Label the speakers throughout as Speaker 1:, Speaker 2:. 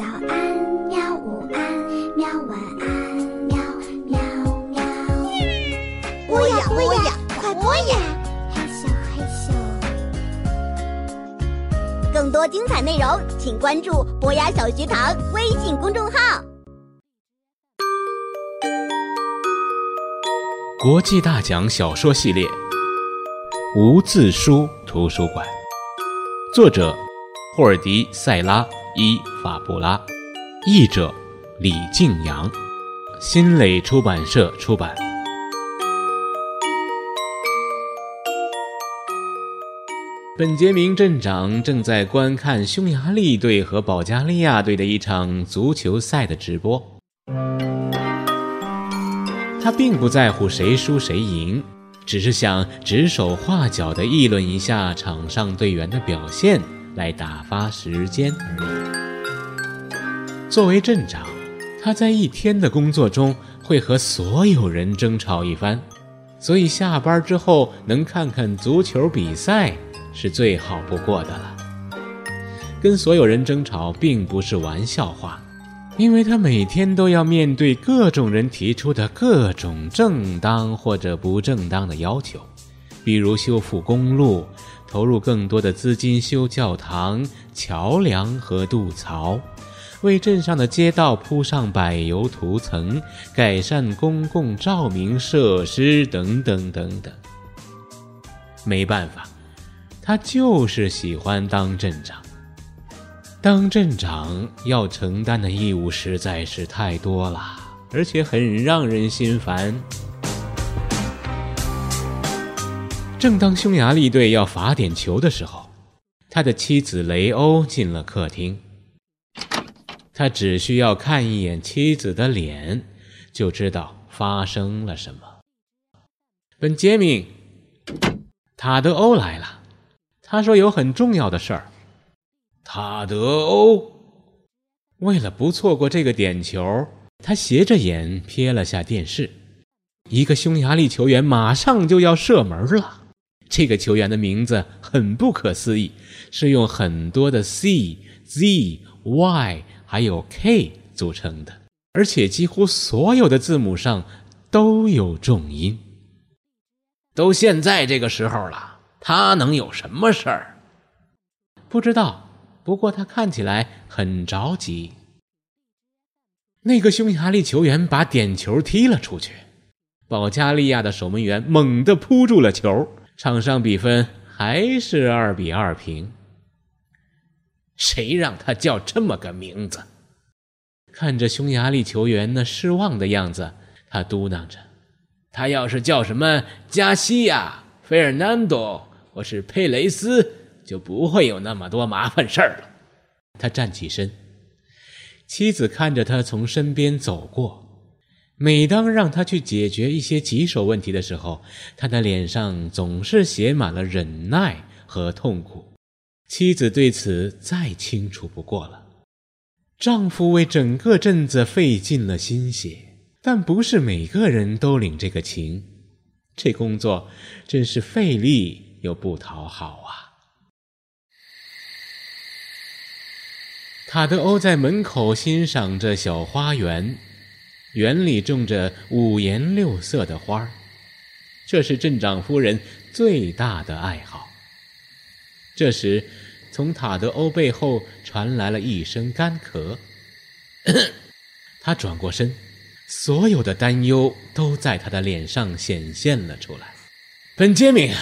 Speaker 1: 早安，喵！午安，喵！晚安，喵喵喵。
Speaker 2: 播呀播呀，快播呀！
Speaker 1: 嘿咻嘿咻。
Speaker 2: 更多精彩内容，请关注博雅小学堂微信公众号。
Speaker 3: 国际大奖小说系列《无字书图书馆》，作者霍尔迪·塞拉。伊法布拉，译者李静阳，新蕾出版社出版。本杰明镇长正在观看匈牙利队和保加利亚队的一场足球赛的直播。他并不在乎谁输谁赢，只是想指手画脚地议论一下场上队员的表现。来打发时间而已。作为镇长，他在一天的工作中会和所有人争吵一番，所以下班之后能看看足球比赛是最好不过的了。跟所有人争吵并不是玩笑话，因为他每天都要面对各种人提出的各种正当或者不正当的要求，比如修复公路。投入更多的资金修教堂、桥梁和渡槽，为镇上的街道铺上柏油涂层，改善公共照明设施等等等等。没办法，他就是喜欢当镇长。当镇长要承担的义务实在是太多了，而且很让人心烦。正当匈牙利队要罚点球的时候，他的妻子雷欧进了客厅。他只需要看一眼妻子的脸，就知道发生了什么。本杰明，塔德欧来了，他说有很重要的事儿。塔德欧，为了不错过这个点球，他斜着眼瞥了下电视。一个匈牙利球员马上就要射门了。这个球员的名字很不可思议，是用很多的 C、Z、Y 还有 K 组成的，而且几乎所有的字母上都有重音。都现在这个时候了，他能有什么事儿？不知道。不过他看起来很着急。那个匈牙利球员把点球踢了出去，保加利亚的守门员猛地扑住了球。场上比分还是二比二平。谁让他叫这么个名字？看着匈牙利球员那失望的样子，他嘟囔着：“他要是叫什么加西亚、费尔南多或是佩雷斯，就不会有那么多麻烦事儿了。”他站起身，妻子看着他从身边走过。每当让他去解决一些棘手问题的时候，他的脸上总是写满了忍耐和痛苦。妻子对此再清楚不过了。丈夫为整个镇子费尽了心血，但不是每个人都领这个情。这工作真是费力又不讨好啊！塔德欧在门口欣赏着小花园。园里种着五颜六色的花儿，这是镇长夫人最大的爱好。这时，从塔德欧背后传来了一声干咳，他转过身，所有的担忧都在他的脸上显现了出来。本杰明，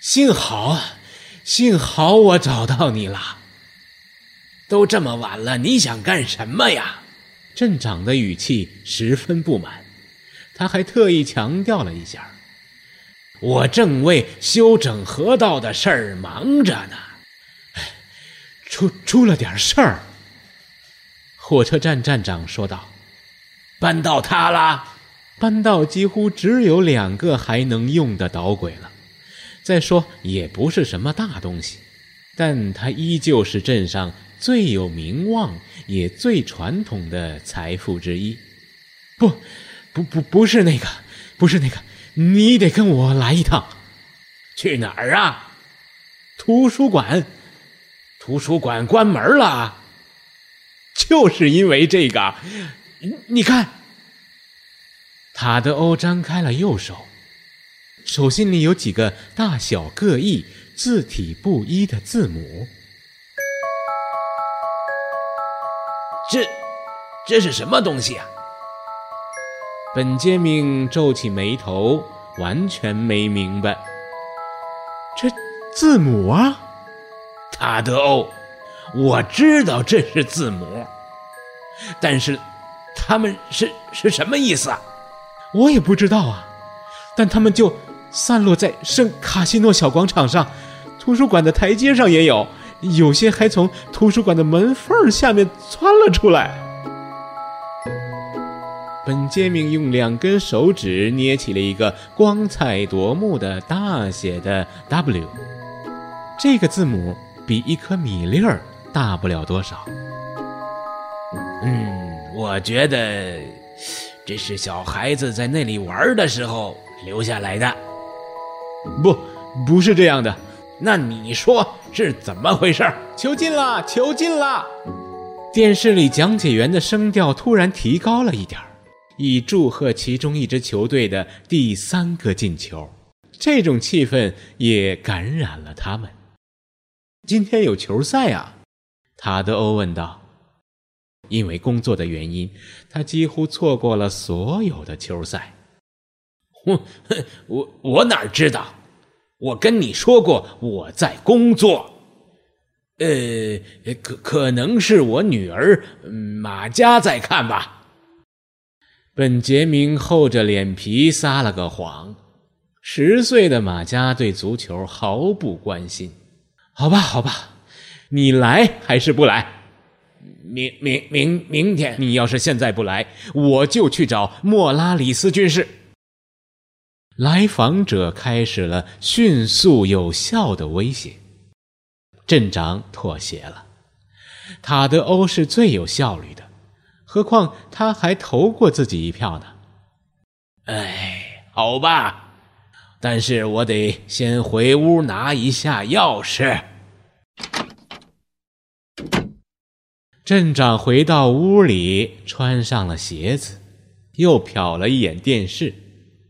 Speaker 3: 幸好，幸好我找到你了。都这么晚了，你想干什么呀？镇长的语气十分不满，他还特意强调了一下：“我正为修整河道的事儿忙着呢。”出出了点事儿。火车站站长说道：“搬到他了，搬到几乎只有两个还能用的导轨了。再说也不是什么大东西，但它依旧是镇上。”最有名望也最传统的财富之一，不，不不不是那个，不是那个，你得跟我来一趟，去哪儿啊？图书馆，图书馆关门了，就是因为这个，你看。塔德欧张开了右手，手心里有几个大小各异、字体不一的字母。
Speaker 4: 这，这是什么东西啊？
Speaker 3: 本杰明皱起眉头，完全没明白。这字母啊，
Speaker 4: 塔德欧，我知道这是字母，但是他们是是什么意思啊？
Speaker 3: 我也不知道啊，但他们就散落在圣卡西诺小广场上，图书馆的台阶上也有，有些还从图书馆的门缝下面窜了出来。本杰明用两根手指捏起了一个光彩夺目的大写的 W，这个字母比一颗米粒儿大不了多少。
Speaker 4: 嗯，我觉得。这是小孩子在那里玩的时候留下来的，
Speaker 3: 不，不是这样的。
Speaker 4: 那你说是怎么回事？
Speaker 3: 囚禁了，囚禁了！电视里讲解员的声调突然提高了一点以祝贺其中一支球队的第三个进球。这种气氛也感染了他们。今天有球赛啊？塔德欧问道。因为工作的原因，他几乎错过了所有的球赛。
Speaker 4: 哼，我我哪知道？我跟你说过我在工作。呃，可可能是我女儿马佳在看吧。
Speaker 3: 本杰明厚着脸皮撒了个谎。十岁的马佳对足球毫不关心。好吧，好吧，你来还是不来？
Speaker 4: 明明明明天，
Speaker 3: 你要是现在不来，我就去找莫拉里斯军士。来访者开始了迅速有效的威胁。镇长妥协了。塔德欧是最有效率的，何况他还投过自己一票呢。
Speaker 4: 哎，好吧，但是我得先回屋拿一下钥匙。
Speaker 3: 镇长回到屋里，穿上了鞋子，又瞟了一眼电视，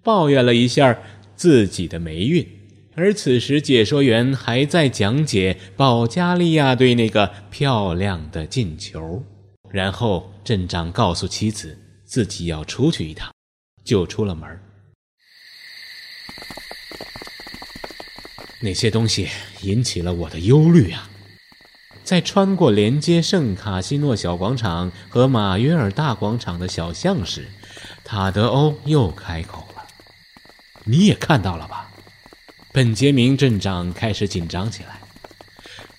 Speaker 3: 抱怨了一下自己的霉运。而此时，解说员还在讲解保加利亚队那个漂亮的进球。然后，镇长告诉妻子自己要出去一趟，就出了门。那些东西引起了我的忧虑啊！在穿过连接圣卡西诺小广场和马约尔大广场的小巷时，塔德欧又开口了：“你也看到了吧？”本杰明镇长开始紧张起来。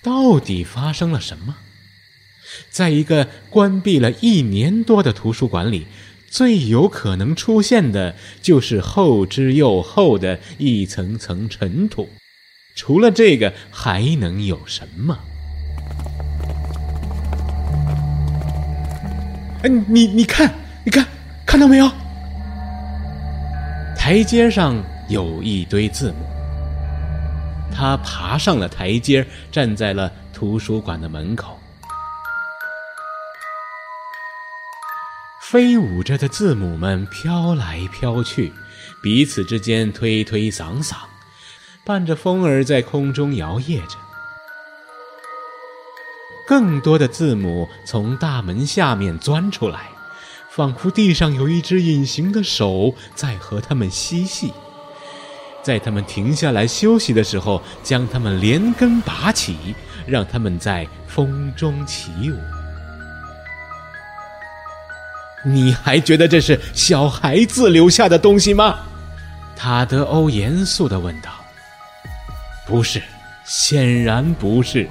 Speaker 3: 到底发生了什么？在一个关闭了一年多的图书馆里，最有可能出现的就是厚之又厚的一层层尘土。除了这个，还能有什么？哎，你你看，你看，看到没有？台阶上有一堆字母。他爬上了台阶，站在了图书馆的门口。飞舞着的字母们飘来飘去，彼此之间推推搡搡，伴着风儿在空中摇曳着。更多的字母从大门下面钻出来，仿佛地上有一只隐形的手在和他们嬉戏。在他们停下来休息的时候，将他们连根拔起，让他们在风中起舞。你还觉得这是小孩子留下的东西吗？塔德欧严肃地问道。不是，显然不是。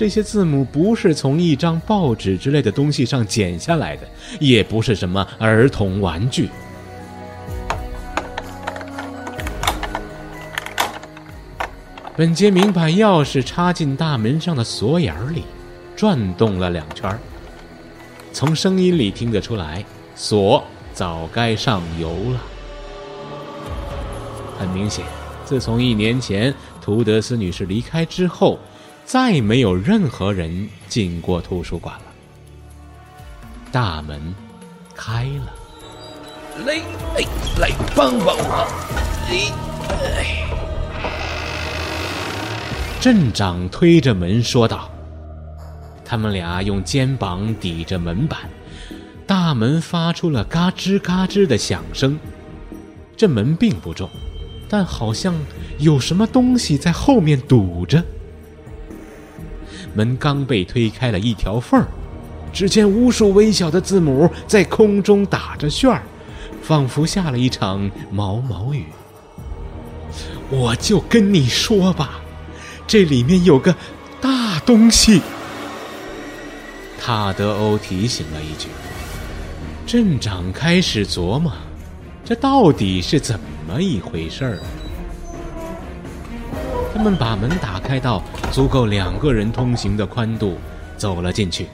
Speaker 3: 这些字母不是从一张报纸之类的东西上剪下来的，也不是什么儿童玩具。本杰明把钥匙插进大门上的锁眼里，转动了两圈。从声音里听得出来，锁早该上油了。很明显，自从一年前图德斯女士离开之后。再没有任何人进过图书馆了。大门开了。
Speaker 4: 来，哎，来帮帮我！哎，哎，
Speaker 3: 镇长推着门说道。他们俩用肩膀抵着门板，大门发出了嘎吱嘎吱的响声。这门并不重，但好像有什么东西在后面堵着。门刚被推开了一条缝儿，只见无数微小的字母在空中打着旋儿。仿佛下了一场毛毛雨。我就跟你说吧，这里面有个大东西。塔德欧提醒了一句。镇长开始琢磨，这到底是怎么一回事儿。他们把门打开到足够两个人通行的宽度，走了进去。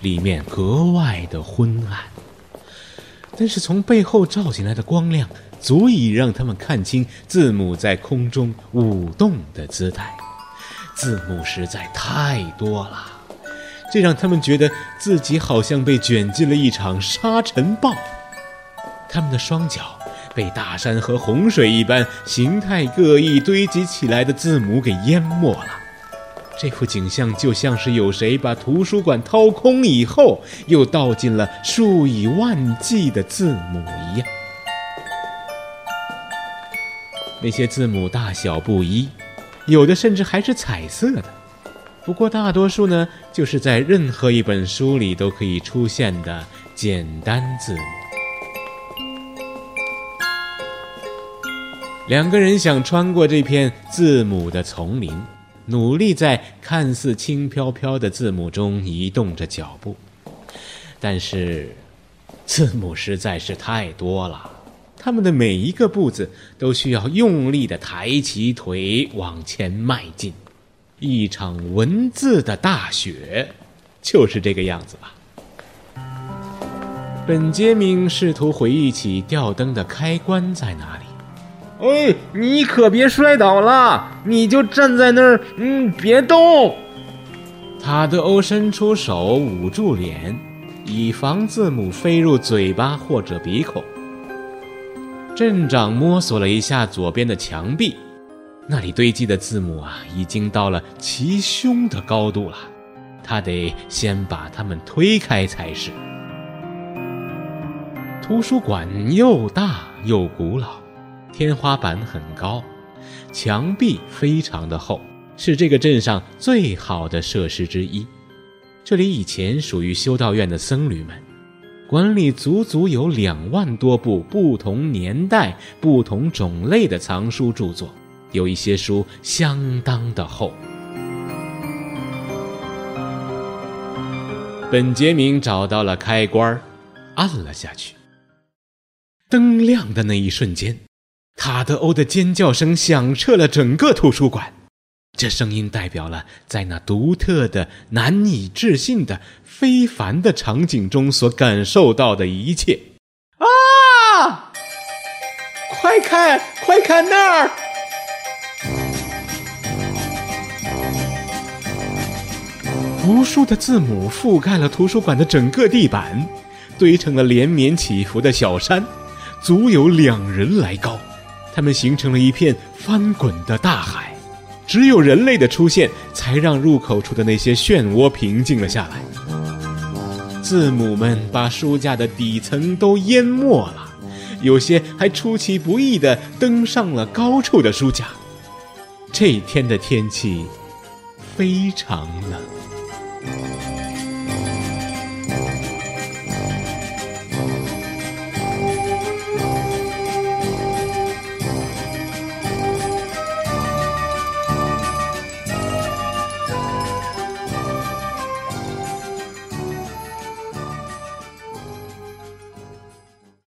Speaker 3: 里面格外的昏暗，但是从背后照进来的光亮，足以让他们看清字母在空中舞动的姿态。字母实在太多了，这让他们觉得自己好像被卷进了一场沙尘暴。他们的双脚被大山和洪水一般形态各异堆积起来的字母给淹没了。这幅景象就像是有谁把图书馆掏空以后，又倒进了数以万计的字母一样。那些字母大小不一，有的甚至还是彩色的。不过大多数呢，就是在任何一本书里都可以出现的简单字母。两个人想穿过这片字母的丛林。努力在看似轻飘飘的字母中移动着脚步，但是字母实在是太多了，他们的每一个步子都需要用力的抬起腿往前迈进。一场文字的大雪，就是这个样子吧。本杰明试图回忆起吊灯的开关在哪里。
Speaker 5: 哎，你可别摔倒了！你就站在那儿，嗯，别动。
Speaker 3: 塔德欧伸出手捂住脸，以防字母飞入嘴巴或者鼻孔。镇长摸索了一下左边的墙壁，那里堆积的字母啊，已经到了齐胸的高度了。他得先把它们推开才是。图书馆又大又古老。天花板很高，墙壁非常的厚，是这个镇上最好的设施之一。这里以前属于修道院的僧侣们，管理足足有两万多部不同年代、不同种类的藏书著作，有一些书相当的厚。本杰明找到了开关，按了下去。灯亮的那一瞬间。塔德欧的尖叫声响彻了整个图书馆，这声音代表了在那独特的、难以置信的、非凡的场景中所感受到的一切。
Speaker 5: 啊！快看，快看那儿！
Speaker 3: 无数的字母覆盖了图书馆的整个地板，堆成了连绵起伏的小山，足有两人来高。它们形成了一片翻滚的大海，只有人类的出现，才让入口处的那些漩涡平静了下来。字母们把书架的底层都淹没了，有些还出其不意地登上了高处的书架。这天的天气非常冷。